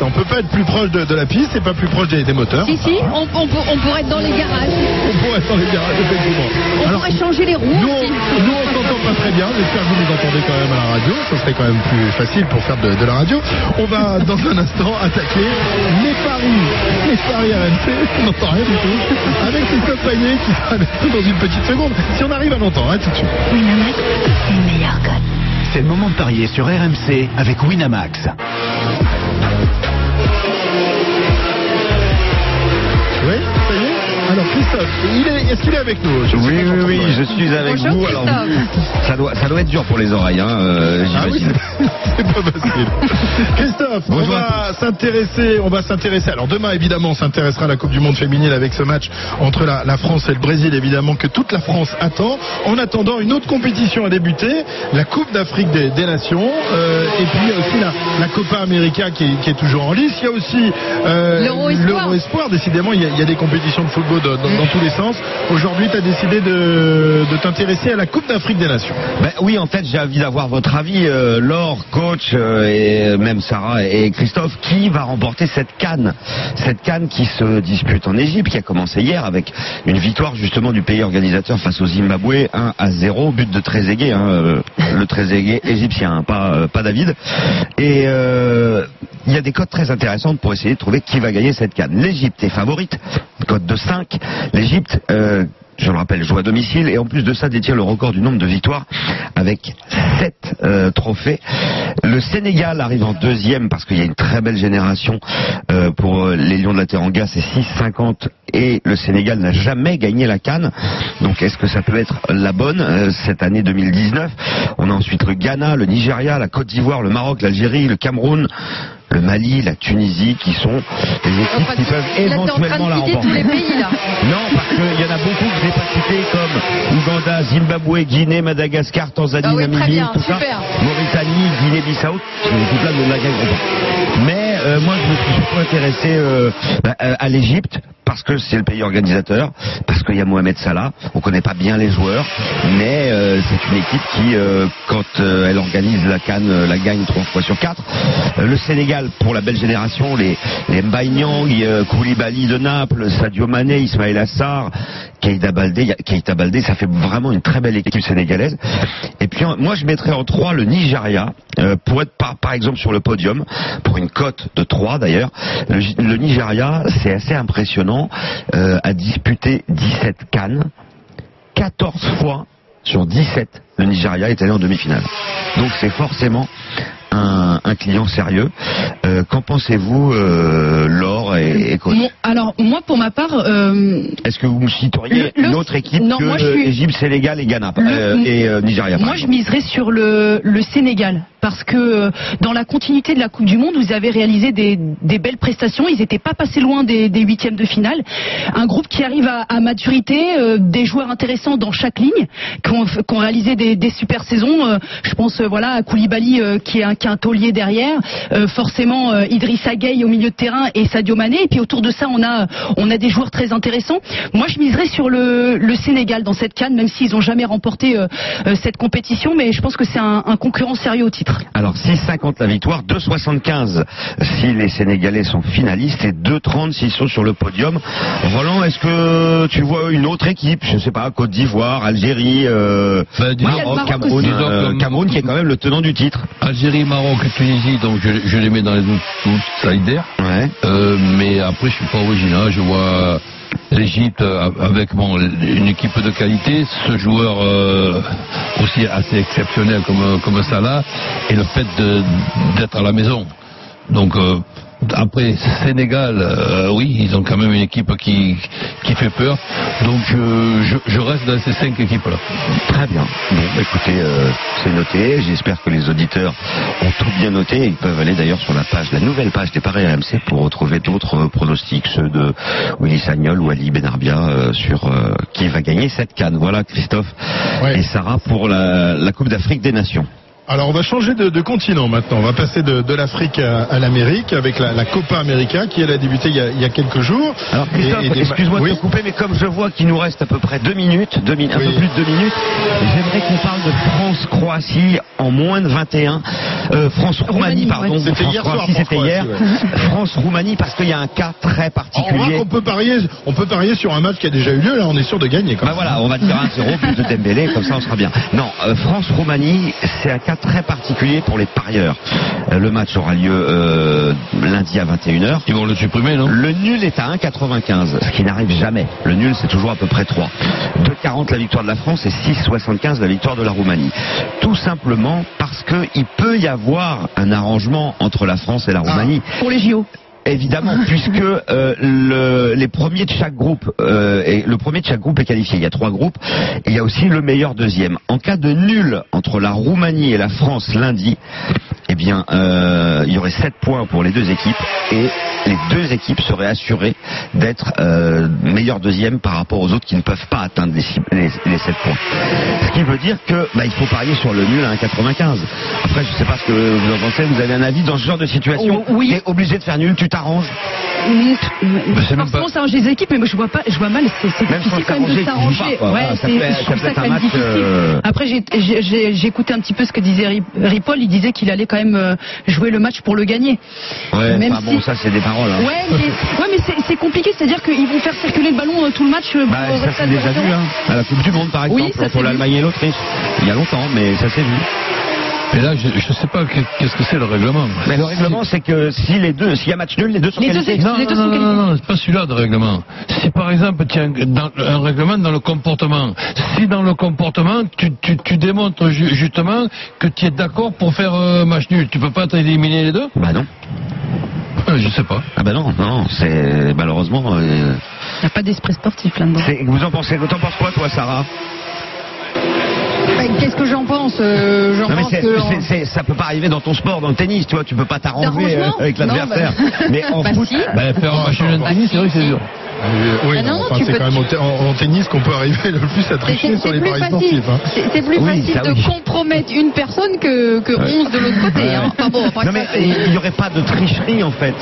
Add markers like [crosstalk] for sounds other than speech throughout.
On peut pas être plus proche de, de la piste et pas plus proche des, des moteurs. Si, si, on, on peut- on pourrait être dans les garages. On pourrait être dans les garages, effectivement. On Alors, pourrait changer les roues nous, aussi. nous, on s'entend pas très bien. J'espère que vous nous entendez quand même à la radio. Ça serait quand même plus facile pour faire de, de la radio. On va, [laughs] dans un instant, attaquer les paris. Les paris RMC. On n'entend rien du tout. Avec Christophe Payet qui sera avec nous dans une petite seconde. Si on arrive à l'entendre, hein, tout de suite. Winamax, c'est le meilleur code. C'est le moment de parier sur RMC avec Winamax. Est, est-ce qu'il est avec nous Je Oui, oui, oui, on- je suis avec Bonjour, vous. Alors, ça doit, ça doit être dur pour les oreilles, hein, euh, Ah oui, j'imagine. c'est [laughs] pas facile. Christophe, on va s'intéresser, on va s'intéresser. Alors demain, évidemment, on s'intéressera à la Coupe du Monde féminine avec ce match entre la, la France et le Brésil, évidemment, que toute la France attend. En attendant, une autre compétition a débuté, la Coupe d'Afrique des, des Nations, euh, et puis il y a aussi la, la Copa América qui est, qui est toujours en lice. Il y a aussi euh, L'Euro Espoir. Décidément, il y, a, il y a des compétitions de football dans, dans tous les Aujourd'hui, tu as décidé de, de t'intéresser à la Coupe d'Afrique des Nations. Ben oui, en fait, j'ai envie d'avoir votre avis, euh, Laure, coach, euh, et même Sarah et Christophe, qui va remporter cette canne Cette canne qui se dispute en Égypte, qui a commencé hier avec une victoire justement du pays organisateur face au Zimbabwe, 1 à 0, but de Trezeguet, hein, euh, le Trezeguet égyptien, hein, pas, David. Et il y a des codes très intéressantes pour essayer de trouver qui va gagner cette canne. L'Égypte est favorite, code de 5. L'Égypte... euh, je le rappelle, joue à domicile et en plus de ça détient le record du nombre de victoires avec 7 trophées. Le Sénégal arrive en deuxième parce qu'il y a une très belle génération euh, pour euh, les Lions de la Teranga, c'est 6,50 et le Sénégal n'a jamais gagné la Cannes. Donc est-ce que ça peut être la bonne euh, cette année 2019 On a ensuite le Ghana, le Nigeria, la Côte d'Ivoire, le Maroc, l'Algérie, le Cameroun. Le Mali, la Tunisie, qui sont des équipes qui peuvent là, éventuellement la de remporter. là. [laughs] Non, parce qu'il y en a beaucoup que j'ai pas cités comme Ouganda, Zimbabwe, Guinée, Madagascar, Tanzanie, Ah Namibie, tout ça. Mauritanie, Guinée-Bissau, ne la gagneront pas. Mais euh, moi, je me suis surtout intéressé euh, à l'Égypte parce que c'est le pays organisateur, parce qu'il y a Mohamed Salah. On connaît pas bien les joueurs, mais euh, c'est une équipe qui, euh, quand euh, elle organise la Cannes, la gagne trois fois sur quatre. Le Sénégal, pour la belle génération, les, les Koulibaly de Naples, Sadio Mané, Ismaël Assar, Keita Baldé, Keita Baldé, ça fait vraiment une très belle équipe sénégalaise. Et puis moi je mettrais en 3 le Nigeria euh, pour être par, par exemple sur le podium pour une cote de 3 d'ailleurs. Le, le Nigeria c'est assez impressionnant, euh, a disputé 17 cannes, 14 fois sur 17 le Nigeria est allé en demi-finale. Donc c'est forcément un, un client sérieux. Euh, Qu'en pensez-vous, euh, Laure et, et Mon- alors moi pour ma part, euh, Est-ce que vous me citeriez une autre équipe non, que moi, je suis- Sénégal et Ghana Le- et Nigeria moi je miserais sur le, le Sénégal parce que dans la continuité de la Coupe du Monde, vous avez réalisé des, des belles prestations. Ils n'étaient pas passés loin des, des huitièmes de finale. Un groupe qui arrive à, à maturité, des joueurs intéressants dans chaque ligne, qui ont, réalisé des, des super saisons. Je pense voilà à Koulibaly qui est un, un taulier derrière, Euh, forcément euh, Idrissa Gueye au milieu de terrain et Sadio Mané. Et puis autour de ça, on a on a des joueurs très intéressants. Moi, je miserais sur le, le Sénégal dans cette canne, même s'ils n'ont jamais remporté euh, euh, cette compétition, mais je pense que c'est un, un concurrent sérieux au titre. Alors 6,50 la victoire, 2,75 si les Sénégalais sont finalistes et 2,30 s'ils sont sur le podium. Roland, est-ce que tu vois une autre équipe? Je sais pas, Côte d'Ivoire, Algérie, euh, Ben, a le Maroc Cameroun, euh, Cameroun qui est quand même le tenant du titre. Algérie, Maroc, Tunisie, donc je, je les mets dans les outsiders. Ouais. Euh, mais après, je suis pas original. Je vois l'Égypte euh, avec bon, une équipe de qualité, ce joueur euh, aussi assez exceptionnel comme, comme Salah, et le fait d'être à la maison. Donc euh, après Sénégal, euh, oui, ils ont quand même une équipe qui, qui fait peur. Donc euh, je, je reste dans ces cinq équipes-là. Très bien. Bon, bah, écoutez, euh, c'est noté. J'espère que les auditeurs ont tout bien noté. Ils peuvent aller d'ailleurs sur la page, la nouvelle page des Paris RMC pour retrouver d'autres pronostics, ceux de Willy Sagnol ou Ali Benarbia euh, sur euh, qui va gagner cette canne. Voilà, Christophe Ouais. et Sarah pour la, la Coupe d'Afrique des Nations. Alors on va changer de, de continent maintenant. On va passer de, de l'Afrique à, à l'Amérique avec la, la Copa América qui elle a débuté il y a, il y a quelques jours. Alors des- excuse-moi oui. de te couper, mais comme je vois qu'il nous reste à peu près deux minutes, deux min- un Oui. peu plus de deux minutes, j'aimerais qu'on parle de France-Croatie en moins de 21. Euh, France-Roumanie, Roumanie, pardon. ouais. C'était hier soir, c'était hier. France-Croatie, France-Roumanie, parce qu'il y a un cas très On particulier. qu'on peut parier, on peut parier sur un match qui a déjà eu lieu. Là, on est sûr de gagner. Quand Bah même. voilà, on va dire 1-0 plus de Dembélé, comme ça on sera bien. Non, euh, France-Roumanie, c'est un cas très particulier pour les parieurs. Euh, le match aura lieu euh, lundi à 21h. Ils vont le supprimer, non? Le nul est à 1,95, ce qui n'arrive jamais. Le nul, c'est toujours à peu près 3. 2,40 la victoire de la France et 6,75 la victoire de la Roumanie. Tout simplement parce qu'il peut y avoir un arrangement entre la France et la Roumanie. Pour les JO. Évidemment, [laughs] puisque euh, le- les premiers de chaque groupe, euh, et le premier de chaque groupe est qualifié. Il y a trois groupes. Et il y a aussi le meilleur deuxième. En cas de nul entre la Roumanie et la France lundi, bien, euh, il y aurait sept points pour les deux équipes et les deux équipes seraient assurées d'être euh, meilleur deuxième par rapport aux autres qui ne peuvent pas atteindre les, six- les, les sept points. Ce qui veut dire que bah, il faut parier sur le nul à 1,95. Après, je ne sais pas ce que vous en pensez. Vous avez un avis dans ce genre de situation Oh, oui. T'es obligé de faire nul, tu t'arranges c'est même Forcément, pas- ça arrange les équipes, mais je vois pas, je vois mal. C'est c'est Même difficile quand même de s'arranger, pas. Ouais, c'est- je trouve ça quand même difficile. euh, Après, j'ai- écouté un petit peu ce que disait Ri- Ripoll. Il disait qu'il allait quand même euh, jouer le match pour le gagner. Ouais, Même bon, ça c'est des paroles. hein. Ouais, mais, ouais, mais c'est- c'est compliqué, c'est-à-dire qu'ils vont faire circuler le ballon euh, tout le match. Bah, pour ça à déjà 0-0. vu, hein. À la Coupe du Monde, par exemple, s'est l'Allemagne et l'Autriche. Il y a longtemps, mais ça s'est vu. Et là, je ne sais pas que- qu'est-ce que c'est le règlement. Mais le règlement, c'est que si les deux, s'il y a match nul, les deux sont Les qualifiés. Non, Les non, deux non, sont non, qualifiés. non, non, c'est pas celui-là de règlement. Si par exemple, tiens, dans un règlement dans le comportement, si dans le comportement, tu, tu, tu démontres ju- justement que tu es d'accord pour faire euh, match nul, tu peux pas t'éliminer les deux? Bah non. Euh, Je sais pas. Ah bah non, non, c'est malheureusement. euh, Il n'y a pas d'esprit sportif là-dedans. vous en pensez T'en penses quoi, toi, Sarah? Qu'est-ce que j'en pense Euh, J'en Non pense que. c'est- c'est- ça peut pas arriver dans ton sport, dans le tennis, tu vois, tu peux pas t'arranger D'arrangement euh, avec Non, l'adversaire. bah- [laughs] Mais en Bah foot, si. Bah, faire un match nul en tennis, c'est vrai que c'est dur. Euh, Oui, Ah non, non, non, enfin, tu c'est peux- quand même au te- en, en tennis qu'on peut arriver le plus à C'est tricher c'est sur les paris facile, sportifs. hein. c'est c'est plus Oui, facile ça, de oui. compromettre une personne que, que 11 de l'autre côté. Hein. Enfin bon, après Non ça, mais c'est- il n'y aurait pas de tricherie en fait.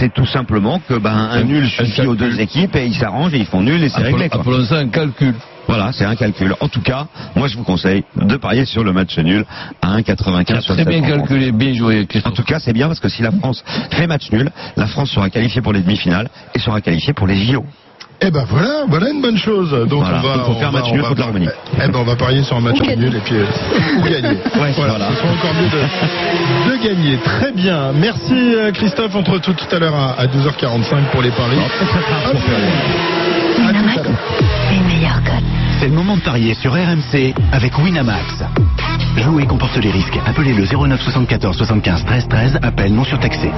C'est tout simplement que ben un nul suffit aux deux équipes et ils s'arrangent et ils font nul et c'est réglé. quoi. Appelons ça un calcul. Voilà, c'est un calcul. En tout cas, moi je vous conseille de parier sur le match nul à 1,95 sur Très bien rencontre. calculé, bien joué, En Christophe. tout cas, c'est bien parce que si la France fait match nul, la France sera qualifiée pour les demi-finales et sera qualifiée pour les JO. Eh ben voilà, voilà une bonne chose. Donc Voilà, on va, donc faut on faire va- match on nul va- la Roumanie. Eh ben on va parier sur un match nul et puis euh, ou gagner. Ouais, voilà, voilà. ce sera encore mieux de, de gagner. Très bien. Merci euh, Christophe. On te retrouve tout à l'heure à, à 12h45 pour les paris. Très, Winamax, les meilleurs codes. C'est le moment de parier sur RMC avec Winamax. Jouer comporte les risques. Appelez le 09 74 75 13 13. Appel non surtaxé.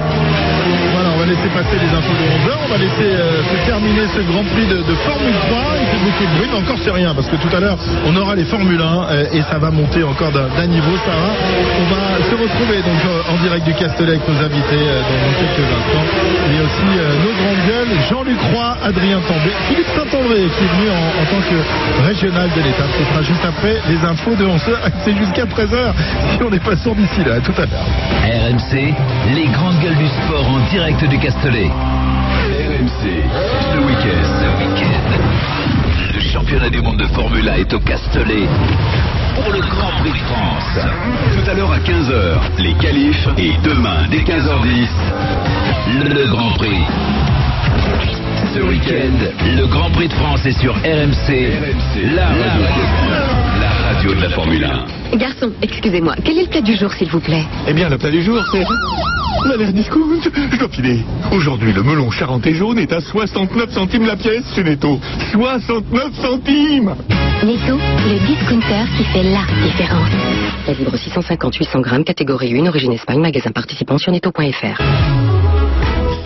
Voilà, on va laisser passer les infos de 11h. On va laisser euh, se terminer ce Grand Prix de, Formule 3. Il fait beaucoup de bruit, mais encore c'est rien, parce que tout à l'heure, on aura les Formule 1 euh, et ça va monter encore d'un niveau, Sarah. On va se retrouver donc euh, en direct du Castellet avec nos invités dans, quelques instants. Et aussi nos grandes gueules, Jean-Luc Roy, Adrien També, Philippe Saint-André qui est venu en, en tant que régional de l'étape. Ce sera juste après les infos de 11h. [laughs] C'est jusqu'à 13h si on n'est pas sourd d'ici là. À tout à l'heure. RMC, les grandes gueules du sport en direct du Castellet. RMC, ce week-end, ce week-end. Le championnat du monde de Formule 1 est au Castellet pour le Grand Prix de France. Tout à l'heure à 15h, les qualifs et demain dès 15h10, le Grand Prix. Ce week-end, le Grand Prix de France est sur RMC, la radio, la radio de la Formule 1. Garçon, excusez-moi, quel est le plat du jour, s'il vous plaît? Eh bien, le plat du jour, c'est... Valère Discount, je dois filer. Aujourd'hui, le melon charentais jaune est à 69 centimes la pièce chez Netto. 69 centimes Netto, le discounter qui fait la différence. La libre 650-800 grammes, catégorie 1, origine Espagne, magasin participant sur netto.fr.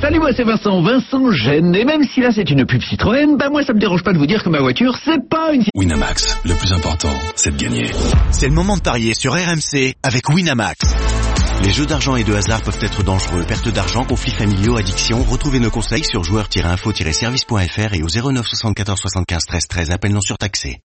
Salut, moi c'est Vincent, Vincent Gêne. Et même si là c'est une pub Citroën, bah moi ça me dérange pas de vous dire que ma voiture c'est pas une Winamax, le plus important, c'est de gagner. C'est le moment de parier sur RMC avec Winamax. Les jeux d'argent et de hasard peuvent être dangereux. Perte d'argent, conflits familiaux, addiction. Retrouvez nos conseils sur joueurs-info-service.fr et au 09 74 75 13 13. Appel non surtaxé.